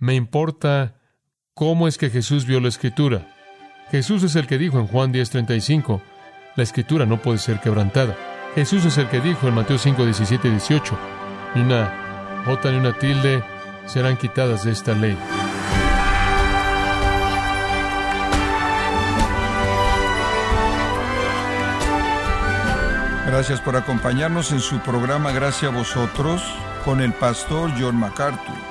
Me importa cómo es que Jesús vio la escritura. Jesús es el que dijo en Juan 10:35, la escritura no puede ser quebrantada. Jesús es el que dijo en Mateo 5, 17 y 18, ni una jota ni una tilde serán quitadas de esta ley. Gracias por acompañarnos en su programa Gracias a vosotros con el pastor John MacArthur.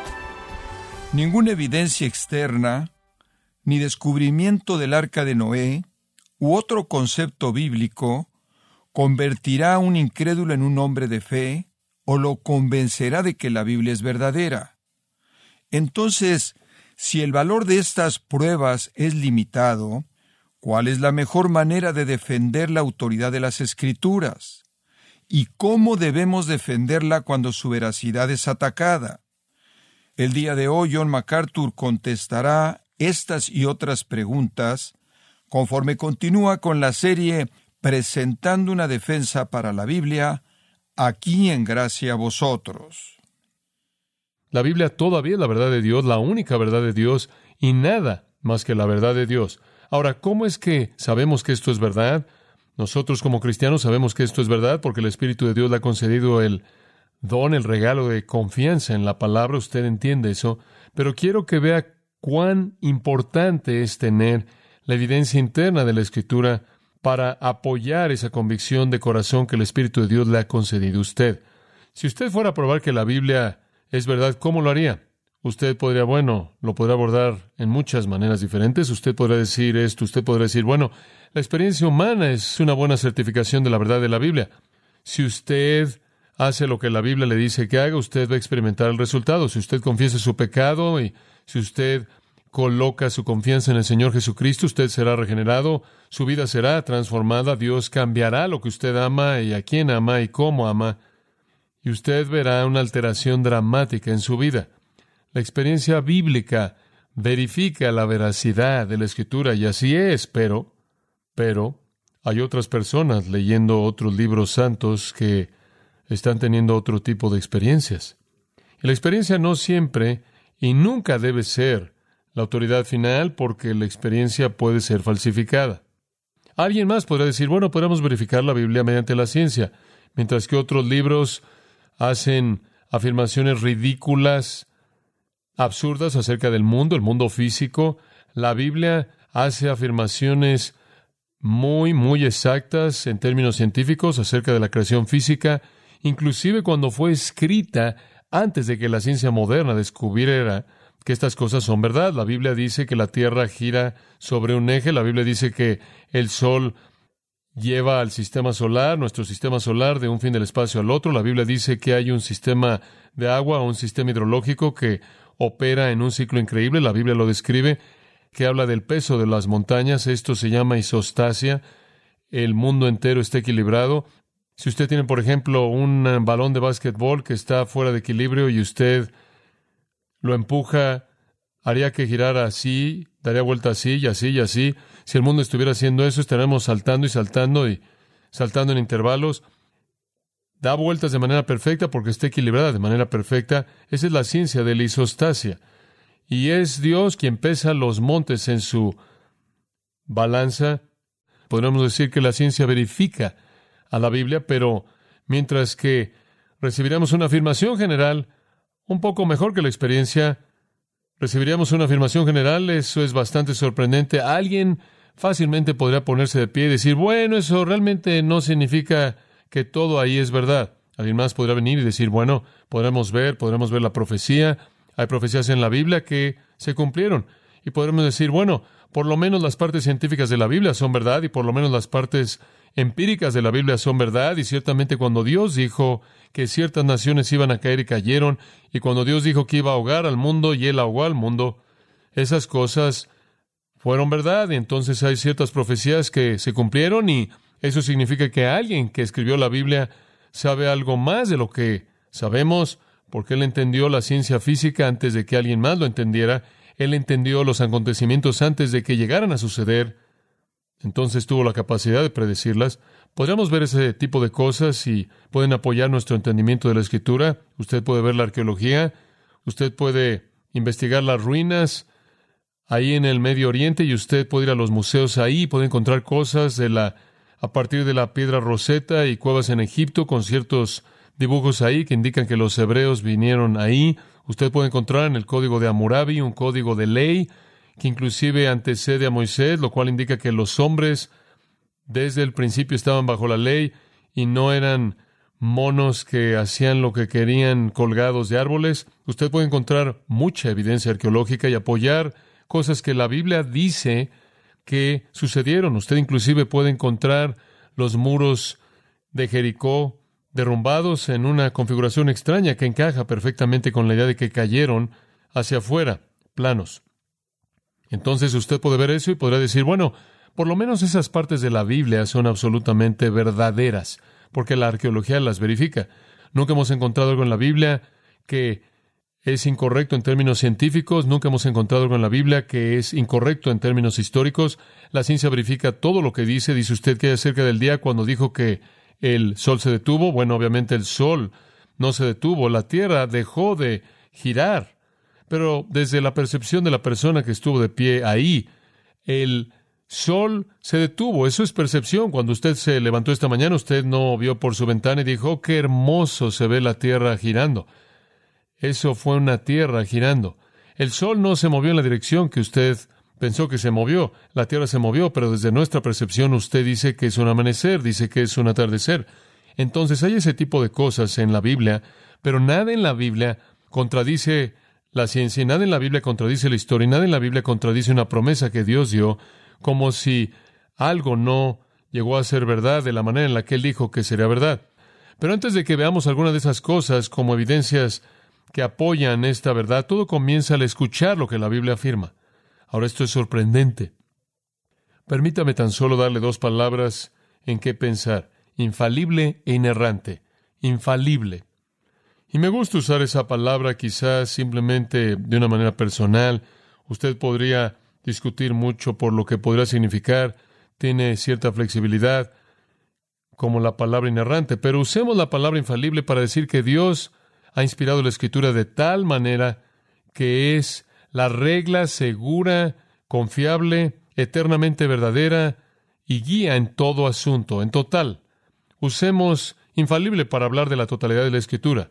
Ninguna evidencia externa, ni descubrimiento del arca de Noé, u otro concepto bíblico, convertirá a un incrédulo en un hombre de fe o lo convencerá de que la Biblia es verdadera. Entonces, si el valor de estas pruebas es limitado, ¿cuál es la mejor manera de defender la autoridad de las Escrituras? ¿Y cómo debemos defenderla cuando su veracidad es atacada? El día de hoy John MacArthur contestará estas y otras preguntas conforme continúa con la serie Presentando una defensa para la Biblia, aquí en gracia a vosotros. La Biblia todavía es la verdad de Dios, la única verdad de Dios, y nada más que la verdad de Dios. Ahora, ¿cómo es que sabemos que esto es verdad? Nosotros como cristianos sabemos que esto es verdad porque el Espíritu de Dios le ha concedido el don, el regalo de confianza en la palabra, usted entiende eso, pero quiero que vea cuán importante es tener la evidencia interna de la Escritura para apoyar esa convicción de corazón que el Espíritu de Dios le ha concedido a usted. Si usted fuera a probar que la Biblia es verdad, ¿cómo lo haría? Usted podría, bueno, lo podría abordar en muchas maneras diferentes. Usted podría decir esto, usted podría decir, bueno, la experiencia humana es una buena certificación de la verdad de la Biblia. Si usted hace lo que la Biblia le dice que haga, usted va a experimentar el resultado. Si usted confiesa su pecado y si usted coloca su confianza en el Señor Jesucristo, usted será regenerado, su vida será transformada, Dios cambiará lo que usted ama y a quién ama y cómo ama y usted verá una alteración dramática en su vida. La experiencia bíblica verifica la veracidad de la escritura y así es, pero, pero, hay otras personas leyendo otros libros santos que están teniendo otro tipo de experiencias. La experiencia no siempre y nunca debe ser la autoridad final porque la experiencia puede ser falsificada. Alguien más podrá decir, bueno, podemos verificar la Biblia mediante la ciencia, mientras que otros libros hacen afirmaciones ridículas, absurdas acerca del mundo, el mundo físico. La Biblia hace afirmaciones muy, muy exactas en términos científicos acerca de la creación física, inclusive cuando fue escrita antes de que la ciencia moderna descubriera que estas cosas son verdad. La Biblia dice que la Tierra gira sobre un eje, la Biblia dice que el Sol lleva al sistema solar, nuestro sistema solar, de un fin del espacio al otro. La Biblia dice que hay un sistema de agua, un sistema hidrológico que opera en un ciclo increíble. La Biblia lo describe, que habla del peso de las montañas. Esto se llama isostasia. El mundo entero está equilibrado. Si usted tiene, por ejemplo, un balón de básquetbol que está fuera de equilibrio y usted lo empuja, haría que girara así, daría vuelta así y así y así. Si el mundo estuviera haciendo eso, estaríamos saltando y saltando y saltando en intervalos. Da vueltas de manera perfecta porque está equilibrada de manera perfecta. Esa es la ciencia de la isostasia. Y es Dios quien pesa los montes en su balanza. Podríamos decir que la ciencia verifica a la Biblia, pero mientras que recibiríamos una afirmación general un poco mejor que la experiencia, recibiríamos una afirmación general, eso es bastante sorprendente. Alguien fácilmente podría ponerse de pie y decir, bueno, eso realmente no significa que todo ahí es verdad. Alguien más podrá venir y decir, bueno, podremos ver, podremos ver la profecía. Hay profecías en la Biblia que se cumplieron. Y podremos decir, bueno, por lo menos las partes científicas de la Biblia son verdad y por lo menos las partes empíricas de la Biblia son verdad. Y ciertamente cuando Dios dijo que ciertas naciones iban a caer y cayeron, y cuando Dios dijo que iba a ahogar al mundo y él ahogó al mundo, esas cosas fueron verdad y entonces hay ciertas profecías que se cumplieron y eso significa que alguien que escribió la Biblia sabe algo más de lo que sabemos porque él entendió la ciencia física antes de que alguien más lo entendiera, él entendió los acontecimientos antes de que llegaran a suceder, entonces tuvo la capacidad de predecirlas. Podríamos ver ese tipo de cosas y pueden apoyar nuestro entendimiento de la escritura. Usted puede ver la arqueología, usted puede investigar las ruinas ahí en el Medio Oriente y usted puede ir a los museos ahí y puede encontrar cosas de la a partir de la piedra roseta y cuevas en Egipto con ciertos dibujos ahí que indican que los hebreos vinieron ahí. Usted puede encontrar en el código de Hammurabi un código de ley que inclusive antecede a Moisés, lo cual indica que los hombres desde el principio estaban bajo la ley y no eran monos que hacían lo que querían colgados de árboles. Usted puede encontrar mucha evidencia arqueológica y apoyar cosas que la Biblia dice que sucedieron. Usted inclusive puede encontrar los muros de Jericó derrumbados en una configuración extraña que encaja perfectamente con la idea de que cayeron hacia afuera, planos. Entonces usted puede ver eso y podrá decir, bueno, por lo menos esas partes de la Biblia son absolutamente verdaderas, porque la arqueología las verifica. Nunca hemos encontrado algo en la Biblia que es incorrecto en términos científicos, nunca hemos encontrado algo en la Biblia que es incorrecto en términos históricos. La ciencia verifica todo lo que dice. Dice usted que hay acerca del día cuando dijo que el sol se detuvo. Bueno, obviamente el sol no se detuvo, la Tierra dejó de girar. Pero desde la percepción de la persona que estuvo de pie ahí, el sol se detuvo. Eso es percepción. Cuando usted se levantó esta mañana, usted no vio por su ventana y dijo, qué hermoso se ve la Tierra girando. Eso fue una Tierra girando. El sol no se movió en la dirección que usted pensó que se movió. La Tierra se movió, pero desde nuestra percepción usted dice que es un amanecer, dice que es un atardecer. Entonces hay ese tipo de cosas en la Biblia, pero nada en la Biblia contradice la ciencia, y nada en la Biblia contradice la historia, y nada en la Biblia contradice una promesa que Dios dio, como si algo no llegó a ser verdad de la manera en la que Él dijo que sería verdad. Pero antes de que veamos alguna de esas cosas como evidencias que apoyan esta verdad, todo comienza al escuchar lo que la Biblia afirma. Ahora esto es sorprendente. Permítame tan solo darle dos palabras en qué pensar. Infalible e inerrante. Infalible. Y me gusta usar esa palabra quizás simplemente de una manera personal. Usted podría discutir mucho por lo que podría significar. Tiene cierta flexibilidad como la palabra inerrante, pero usemos la palabra infalible para decir que Dios ha inspirado la escritura de tal manera que es la regla segura, confiable, eternamente verdadera y guía en todo asunto, en total. Usemos infalible para hablar de la totalidad de la escritura.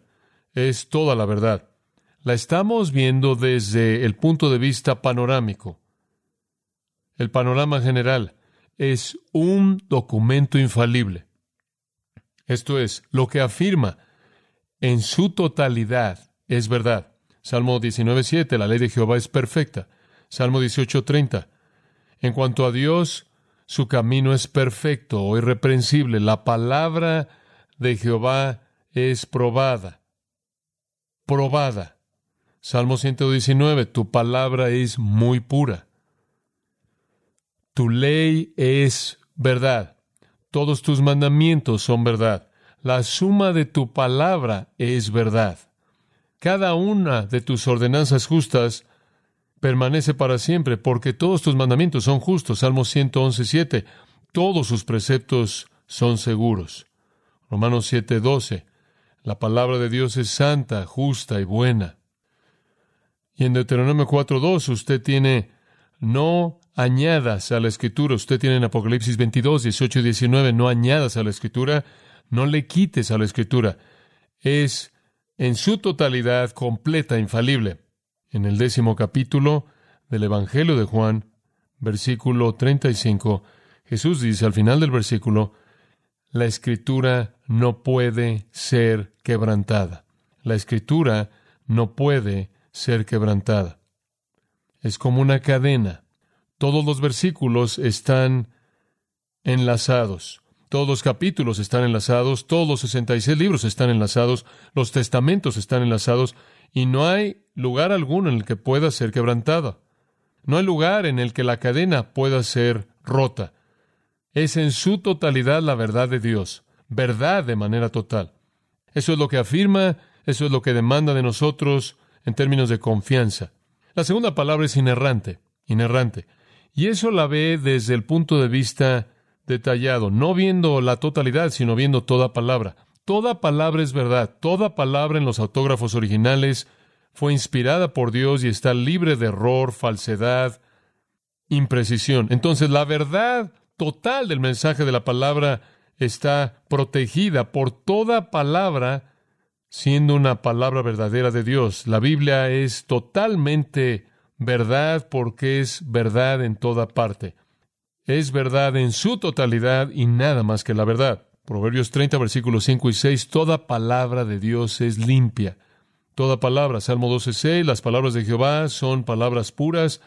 Es toda la verdad. La estamos viendo desde el punto de vista panorámico. El panorama general es un documento infalible. Esto es, lo que afirma en su totalidad es verdad. Salmo 19.7, la ley de Jehová es perfecta. Salmo 18.30, en cuanto a Dios, su camino es perfecto o irreprensible. La palabra de Jehová es probada. Probada. Salmo 119, tu palabra es muy pura. Tu ley es verdad. Todos tus mandamientos son verdad. La suma de tu palabra es verdad. Cada una de tus ordenanzas justas permanece para siempre, porque todos tus mandamientos son justos. Salmo 111, 7. Todos sus preceptos son seguros. Romanos 7, 12. La palabra de Dios es santa, justa y buena. Y en Deuteronomio 4, 2 usted tiene no añadas a la escritura. Usted tiene en Apocalipsis 22, 18 y 19, no añadas a la escritura, no le quites a la escritura. Es en su totalidad completa, infalible. En el décimo capítulo del Evangelio de Juan, versículo 35, Jesús dice al final del versículo, la escritura no puede ser quebrantada. La escritura no puede ser quebrantada. Es como una cadena. Todos los versículos están enlazados. Todos los capítulos están enlazados, todos los 66 libros están enlazados, los testamentos están enlazados, y no hay lugar alguno en el que pueda ser quebrantada. No hay lugar en el que la cadena pueda ser rota. Es en su totalidad la verdad de Dios, verdad de manera total. Eso es lo que afirma, eso es lo que demanda de nosotros en términos de confianza. La segunda palabra es inerrante, inerrante. Y eso la ve desde el punto de vista detallado, no viendo la totalidad, sino viendo toda palabra. Toda palabra es verdad, toda palabra en los autógrafos originales fue inspirada por Dios y está libre de error, falsedad, imprecisión. Entonces la verdad total del mensaje de la palabra está protegida por toda palabra siendo una palabra verdadera de Dios. La Biblia es totalmente verdad porque es verdad en toda parte. Es verdad en su totalidad y nada más que la verdad. Proverbios 30, versículos 5 y 6, toda palabra de Dios es limpia. Toda palabra, Salmo 12, 6, las palabras de Jehová son palabras puras,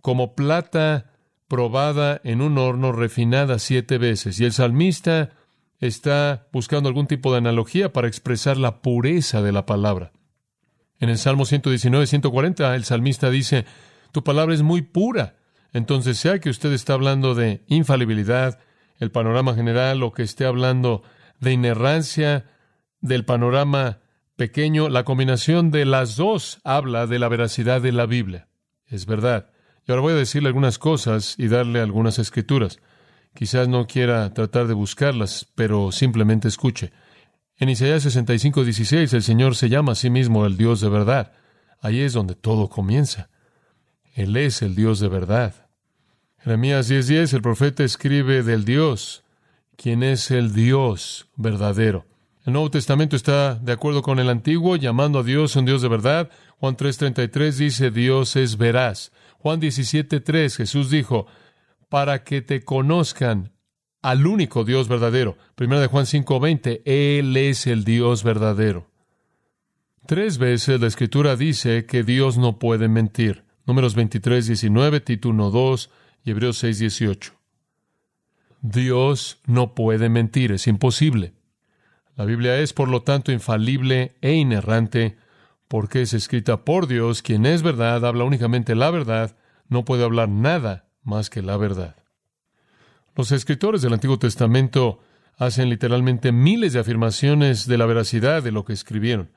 como plata probada en un horno refinada siete veces. Y el salmista está buscando algún tipo de analogía para expresar la pureza de la palabra. En el Salmo 119, 140, el salmista dice, tu palabra es muy pura. Entonces, sea que usted está hablando de infalibilidad, el panorama general, o que esté hablando de inerrancia, del panorama pequeño, la combinación de las dos habla de la veracidad de la Biblia. Es verdad. Y ahora voy a decirle algunas cosas y darle algunas escrituras. Quizás no quiera tratar de buscarlas, pero simplemente escuche. En Isaías 65, 16, el Señor se llama a sí mismo el Dios de verdad. Ahí es donde todo comienza. Él es el Dios de verdad. Jeremías 10:10, 10, el profeta escribe del Dios, quien es el Dios verdadero. El Nuevo Testamento está de acuerdo con el Antiguo, llamando a Dios un Dios de verdad. Juan 3:33 dice, Dios es veraz. Juan 17:3, Jesús dijo, para que te conozcan al único Dios verdadero. Primera de Juan 5:20, Él es el Dios verdadero. Tres veces la Escritura dice que Dios no puede mentir. Números 23, 19, Tito 1, 2 y Hebreos 6, 18. Dios no puede mentir, es imposible. La Biblia es, por lo tanto, infalible e inerrante, porque es escrita por Dios, quien es verdad, habla únicamente la verdad, no puede hablar nada más que la verdad. Los escritores del Antiguo Testamento hacen literalmente miles de afirmaciones de la veracidad de lo que escribieron.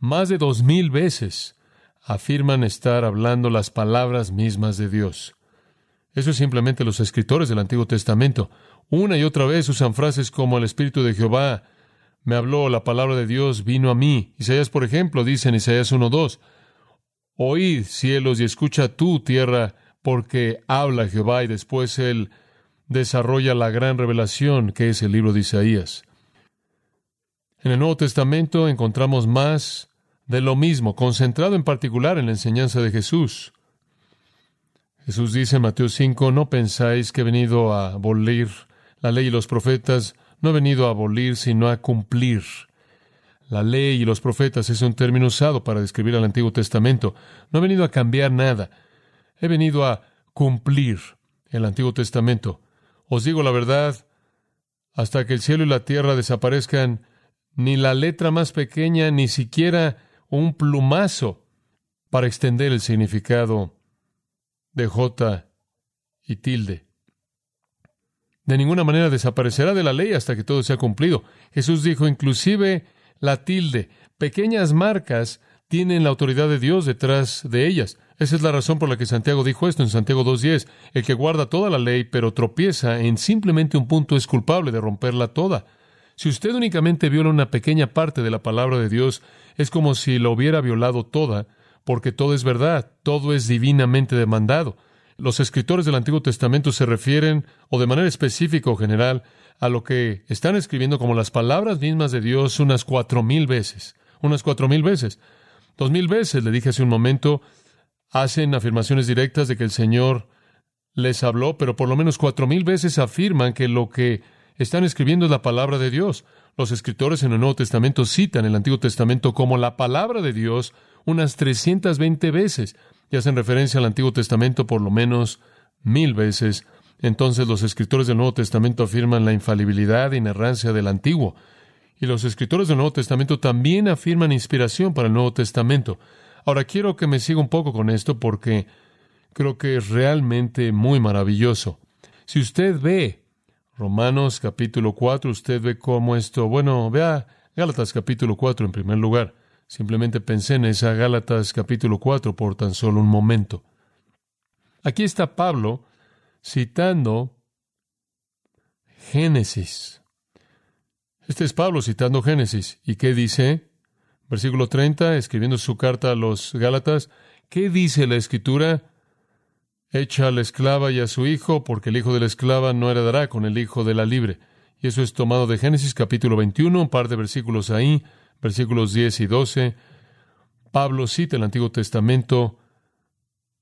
Más de dos mil veces afirman estar hablando las palabras mismas de Dios. Eso es simplemente los escritores del Antiguo Testamento. Una y otra vez usan frases como el Espíritu de Jehová me habló, la palabra de Dios vino a mí. Isaías, por ejemplo, dice en Isaías 1.2, Oíd, cielos, y escucha tú, tierra, porque habla Jehová y después él desarrolla la gran revelación que es el libro de Isaías. En el Nuevo Testamento encontramos más de lo mismo, concentrado en particular en la enseñanza de Jesús. Jesús dice en Mateo 5, no pensáis que he venido a abolir la ley y los profetas, no he venido a abolir, sino a cumplir. La ley y los profetas es un término usado para describir al Antiguo Testamento. No he venido a cambiar nada. He venido a cumplir el Antiguo Testamento. Os digo la verdad, hasta que el cielo y la tierra desaparezcan, ni la letra más pequeña, ni siquiera un plumazo para extender el significado de J y tilde. De ninguna manera desaparecerá de la ley hasta que todo sea cumplido. Jesús dijo, inclusive la tilde, pequeñas marcas tienen la autoridad de Dios detrás de ellas. Esa es la razón por la que Santiago dijo esto en Santiago 2.10. El que guarda toda la ley, pero tropieza en simplemente un punto, es culpable de romperla toda. Si usted únicamente viola una pequeña parte de la palabra de Dios, es como si la hubiera violado toda, porque todo es verdad, todo es divinamente demandado. Los escritores del Antiguo Testamento se refieren, o de manera específica o general, a lo que están escribiendo como las palabras mismas de Dios unas cuatro mil veces. Unas cuatro mil veces. Dos mil veces, le dije hace un momento, hacen afirmaciones directas de que el Señor les habló, pero por lo menos cuatro mil veces afirman que lo que están escribiendo es la palabra de Dios. Los escritores en el Nuevo Testamento citan el Antiguo Testamento como la palabra de Dios unas 320 veces y hacen referencia al Antiguo Testamento por lo menos mil veces. Entonces los escritores del Nuevo Testamento afirman la infalibilidad e inerrancia del Antiguo. Y los escritores del Nuevo Testamento también afirman inspiración para el Nuevo Testamento. Ahora quiero que me siga un poco con esto porque creo que es realmente muy maravilloso. Si usted ve Romanos capítulo 4, usted ve cómo esto, bueno, vea Gálatas capítulo 4 en primer lugar. Simplemente pensé en esa Gálatas capítulo 4 por tan solo un momento. Aquí está Pablo citando Génesis. Este es Pablo citando Génesis. ¿Y qué dice? Versículo 30, escribiendo su carta a los Gálatas, ¿qué dice la Escritura? Echa a la esclava y a su hijo, porque el hijo de la esclava no heredará con el hijo de la libre. Y eso es tomado de Génesis capítulo 21, un par de versículos ahí, versículos 10 y 12. Pablo cita el Antiguo Testamento,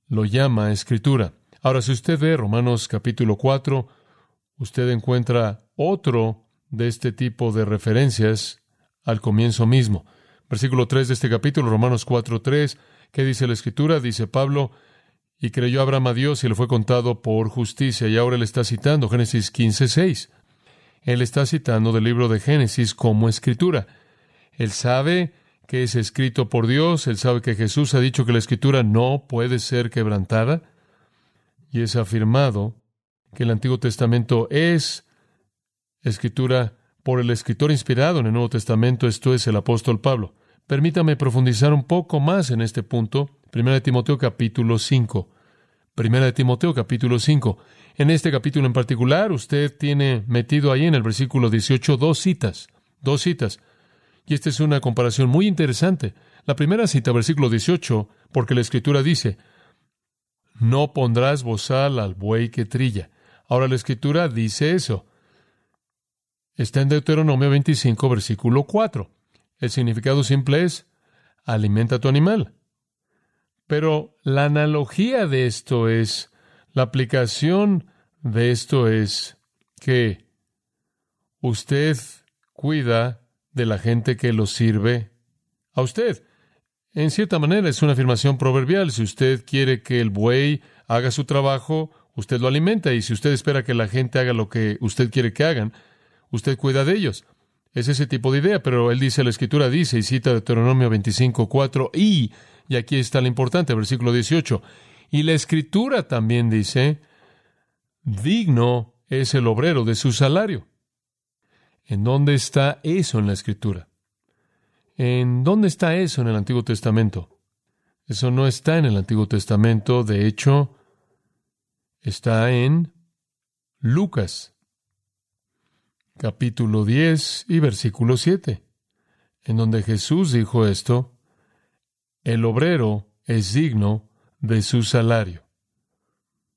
lo llama Escritura. Ahora, si usted ve Romanos capítulo 4, usted encuentra otro de este tipo de referencias al comienzo mismo. Versículo 3 de este capítulo, Romanos 4, 3. ¿Qué dice la Escritura? Dice Pablo, y creyó Abraham a Dios y le fue contado por justicia. Y ahora él está citando Génesis 15, 6. Él está citando del libro de Génesis como escritura. Él sabe que es escrito por Dios, él sabe que Jesús ha dicho que la escritura no puede ser quebrantada, y es afirmado que el Antiguo Testamento es escritura por el escritor inspirado en el Nuevo Testamento, esto es el apóstol Pablo. Permítame profundizar un poco más en este punto. Primera de Timoteo capítulo 5. Primera de Timoteo capítulo 5. En este capítulo en particular, usted tiene metido ahí en el versículo 18 dos citas, dos citas. Y esta es una comparación muy interesante. La primera cita, versículo 18, porque la escritura dice, no pondrás bozal al buey que trilla. Ahora la escritura dice eso. Está en Deuteronomio 25, versículo 4. El significado simple es, alimenta a tu animal. Pero la analogía de esto es, la aplicación de esto es que usted cuida de la gente que lo sirve a usted. En cierta manera es una afirmación proverbial. Si usted quiere que el buey haga su trabajo, usted lo alimenta. Y si usted espera que la gente haga lo que usted quiere que hagan, usted cuida de ellos. Es ese tipo de idea, pero él dice, la escritura dice, y cita Deuteronomio 25, 4, y, y aquí está lo importante, versículo 18, y la escritura también dice, digno es el obrero de su salario. ¿En dónde está eso en la escritura? ¿En dónde está eso en el Antiguo Testamento? Eso no está en el Antiguo Testamento, de hecho, está en Lucas, capítulo 10 y versículo 7, en donde Jesús dijo esto, el obrero es digno de su salario.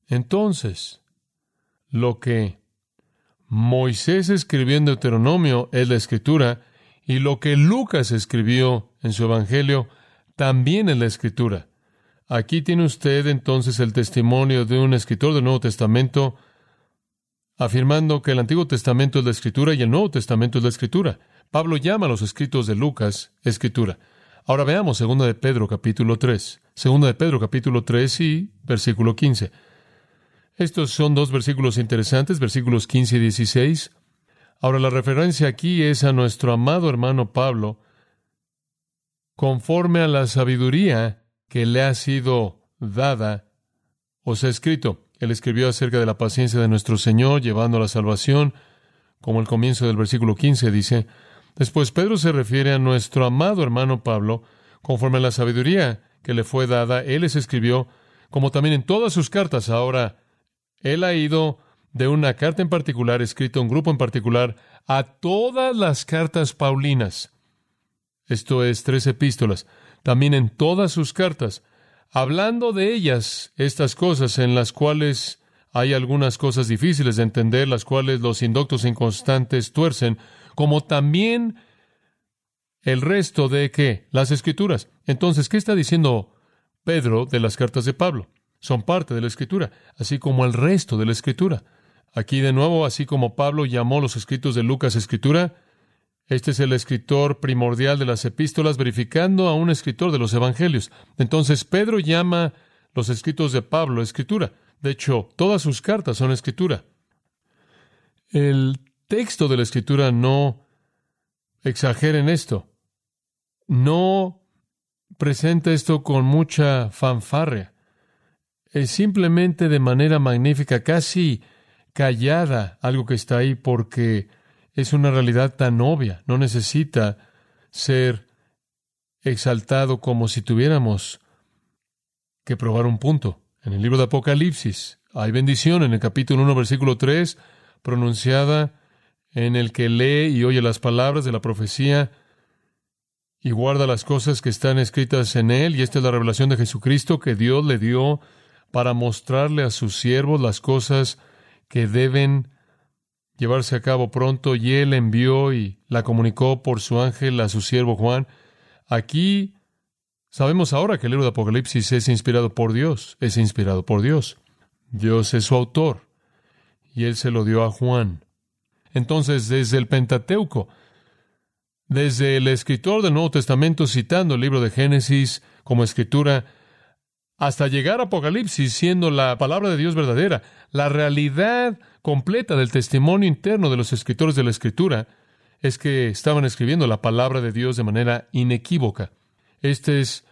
Entonces, lo que Moisés escribió en Deuteronomio es la escritura, y lo que Lucas escribió en su Evangelio también es la escritura. Aquí tiene usted entonces el testimonio de un escritor del Nuevo Testamento afirmando que el Antiguo Testamento es la escritura y el Nuevo Testamento es la escritura. Pablo llama a los escritos de Lucas escritura. Ahora veamos segunda de Pedro capítulo 3. Segunda de Pedro capítulo 3 y versículo 15. Estos son dos versículos interesantes, versículos 15 y 16. Ahora la referencia aquí es a nuestro amado hermano Pablo, conforme a la sabiduría que le ha sido dada, os ha escrito. Él escribió acerca de la paciencia de nuestro Señor, llevando a la salvación, como el comienzo del versículo 15 dice. Después Pedro se refiere a nuestro amado hermano Pablo, conforme a la sabiduría que le fue dada, él les escribió, como también en todas sus cartas. Ahora, él ha ido de una carta en particular, escrito a un grupo en particular, a todas las cartas paulinas. Esto es tres epístolas. También en todas sus cartas hablando de ellas, estas cosas en las cuales hay algunas cosas difíciles de entender, las cuales los indoctos inconstantes tuercen, como también el resto de qué? Las escrituras. Entonces, ¿qué está diciendo Pedro de las cartas de Pablo? Son parte de la escritura, así como el resto de la escritura. Aquí de nuevo, así como Pablo llamó los escritos de Lucas escritura, este es el escritor primordial de las epístolas, verificando a un escritor de los evangelios. Entonces Pedro llama los escritos de Pablo escritura. De hecho, todas sus cartas son escritura. El texto de la escritura no exagera en esto. No presenta esto con mucha fanfarria. Es simplemente de manera magnífica, casi callada, algo que está ahí porque es una realidad tan obvia, no necesita ser exaltado como si tuviéramos que probar un punto. En el libro de Apocalipsis hay bendición en el capítulo 1, versículo 3, pronunciada en el que lee y oye las palabras de la profecía y guarda las cosas que están escritas en él, y esta es la revelación de Jesucristo que Dios le dio para mostrarle a sus siervos las cosas que deben llevarse a cabo pronto, y él envió y la comunicó por su ángel a su siervo Juan. Aquí sabemos ahora que el libro de Apocalipsis es inspirado por Dios, es inspirado por Dios. Dios es su autor, y él se lo dio a Juan. Entonces, desde el Pentateuco, desde el escritor del Nuevo Testamento citando el libro de Génesis como escritura, hasta llegar a Apocalipsis siendo la palabra de Dios verdadera, la realidad completa del testimonio interno de los escritores de la Escritura es que estaban escribiendo la palabra de Dios de manera inequívoca. Este es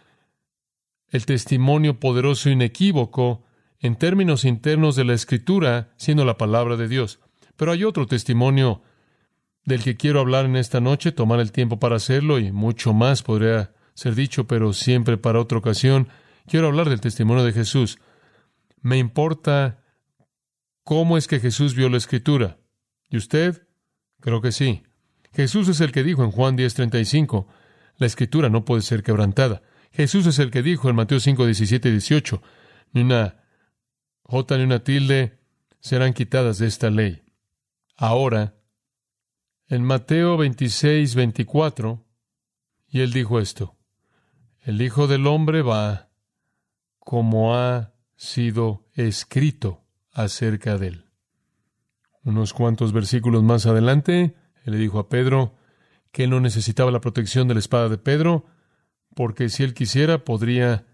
el testimonio poderoso inequívoco en términos internos de la Escritura, siendo la palabra de Dios. Pero hay otro testimonio del que quiero hablar en esta noche, tomar el tiempo para hacerlo y mucho más podría ser dicho, pero siempre para otra ocasión. Quiero hablar del testimonio de Jesús. Me importa cómo es que Jesús vio la escritura. ¿Y usted? Creo que sí. Jesús es el que dijo en Juan 10:35, la escritura no puede ser quebrantada. Jesús es el que dijo en Mateo 5, 17 y 18, ni una J ni una tilde serán quitadas de esta ley. Ahora, en Mateo 26, 24, y él dijo esto, el Hijo del Hombre va como ha sido escrito acerca de él. Unos cuantos versículos más adelante, él le dijo a Pedro que él no necesitaba la protección de la espada de Pedro, porque si él quisiera podría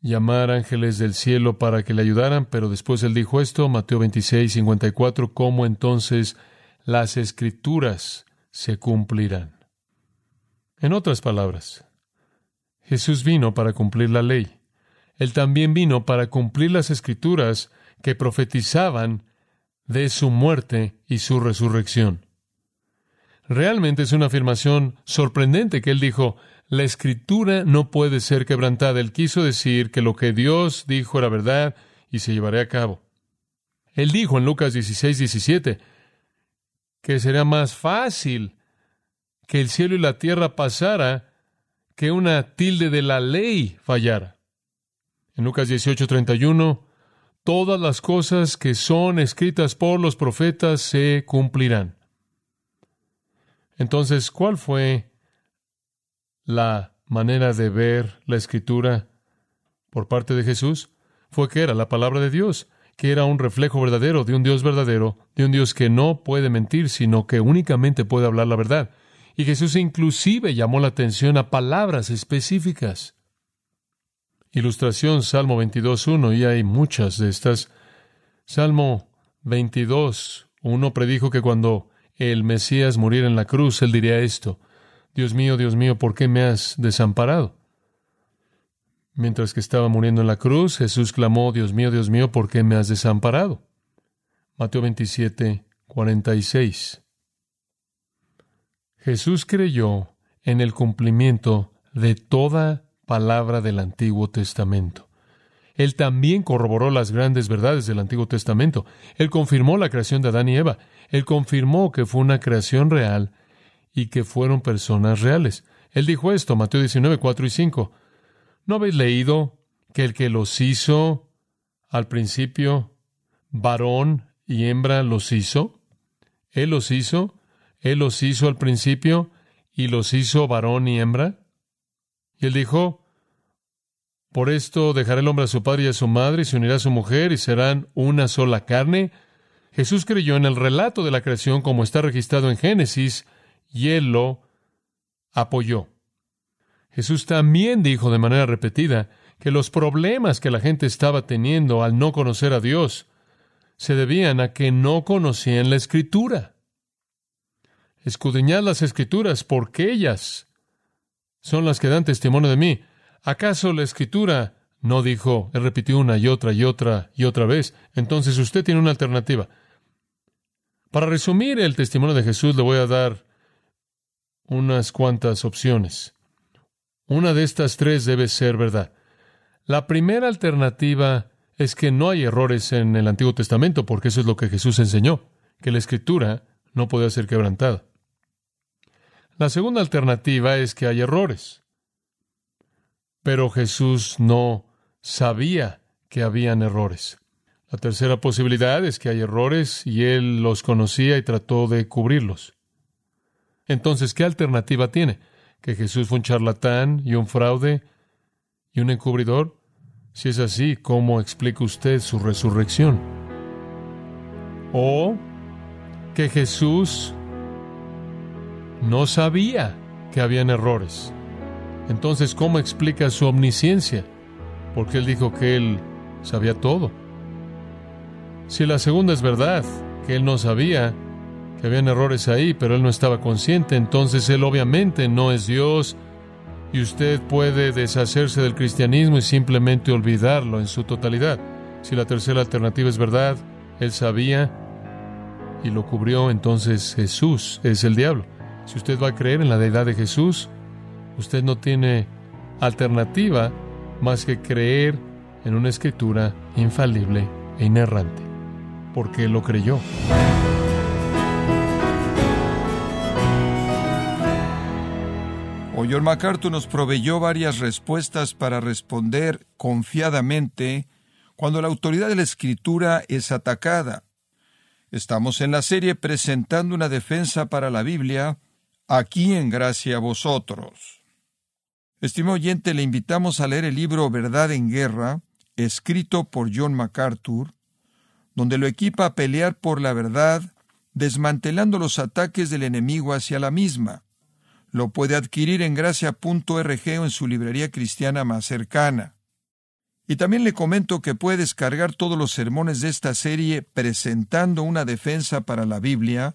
llamar ángeles del cielo para que le ayudaran, pero después él dijo esto, Mateo 26, 54, cómo entonces las escrituras se cumplirán. En otras palabras, Jesús vino para cumplir la ley. Él también vino para cumplir las escrituras que profetizaban de su muerte y su resurrección. Realmente es una afirmación sorprendente que él dijo, la escritura no puede ser quebrantada. Él quiso decir que lo que Dios dijo era verdad y se llevaría a cabo. Él dijo en Lucas 16, 17 que sería más fácil que el cielo y la tierra pasara que una tilde de la ley fallara. En Lucas 18, 31, todas las cosas que son escritas por los profetas se cumplirán. Entonces, ¿cuál fue la manera de ver la escritura por parte de Jesús fue que era la palabra de Dios, que era un reflejo verdadero de un Dios verdadero, de un Dios que no puede mentir, sino que únicamente puede hablar la verdad. Y Jesús inclusive llamó la atención a palabras específicas. Ilustración Salmo 22.1, y hay muchas de estas. Salmo 22.1 predijo que cuando el Mesías muriera en la cruz, él diría esto, Dios mío, Dios mío, ¿por qué me has desamparado? Mientras que estaba muriendo en la cruz, Jesús clamó, Dios mío, Dios mío, ¿por qué me has desamparado? Mateo 27, 46. Jesús creyó en el cumplimiento de toda palabra del Antiguo Testamento. Él también corroboró las grandes verdades del Antiguo Testamento. Él confirmó la creación de Adán y Eva. Él confirmó que fue una creación real y que fueron personas reales. Él dijo esto, Mateo 19, 4 y 5. ¿No habéis leído que el que los hizo al principio, varón y hembra los hizo? Él los hizo, él los hizo al principio y los hizo varón y hembra. Y él dijo, por esto dejará el hombre a su padre y a su madre y se unirá a su mujer y serán una sola carne. Jesús creyó en el relato de la creación como está registrado en Génesis y él lo apoyó. Jesús también dijo de manera repetida que los problemas que la gente estaba teniendo al no conocer a Dios se debían a que no conocían la Escritura. Escudriñad las Escrituras porque ellas son las que dan testimonio de mí. ¿Acaso la Escritura no dijo, él repitió una y otra y otra y otra vez? Entonces usted tiene una alternativa. Para resumir el testimonio de Jesús le voy a dar unas cuantas opciones. Una de estas tres debe ser verdad. La primera alternativa es que no hay errores en el Antiguo Testamento, porque eso es lo que Jesús enseñó, que la escritura no puede ser quebrantada. La segunda alternativa es que hay errores. Pero Jesús no sabía que habían errores. La tercera posibilidad es que hay errores y él los conocía y trató de cubrirlos. Entonces, ¿qué alternativa tiene? ¿Que Jesús fue un charlatán y un fraude y un encubridor? Si es así, ¿cómo explica usted su resurrección? ¿O que Jesús no sabía que habían errores? Entonces, ¿cómo explica su omnisciencia? Porque él dijo que él sabía todo. Si la segunda es verdad, que él no sabía que habían errores ahí, pero él no estaba consciente, entonces él obviamente no es Dios y usted puede deshacerse del cristianismo y simplemente olvidarlo en su totalidad. Si la tercera alternativa es verdad, él sabía y lo cubrió, entonces Jesús es el diablo. Si usted va a creer en la deidad de Jesús, usted no tiene alternativa más que creer en una escritura infalible e inerrante, porque lo creyó. O John nos proveyó varias respuestas para responder confiadamente cuando la autoridad de la escritura es atacada. Estamos en la serie presentando una defensa para la Biblia, aquí en gracia a vosotros. Estimado oyente, le invitamos a leer el libro Verdad en Guerra, escrito por John MacArthur, donde lo equipa a pelear por la verdad, desmantelando los ataques del enemigo hacia la misma. Lo puede adquirir en gracia.org o en su librería cristiana más cercana. Y también le comento que puede descargar todos los sermones de esta serie presentando una defensa para la Biblia,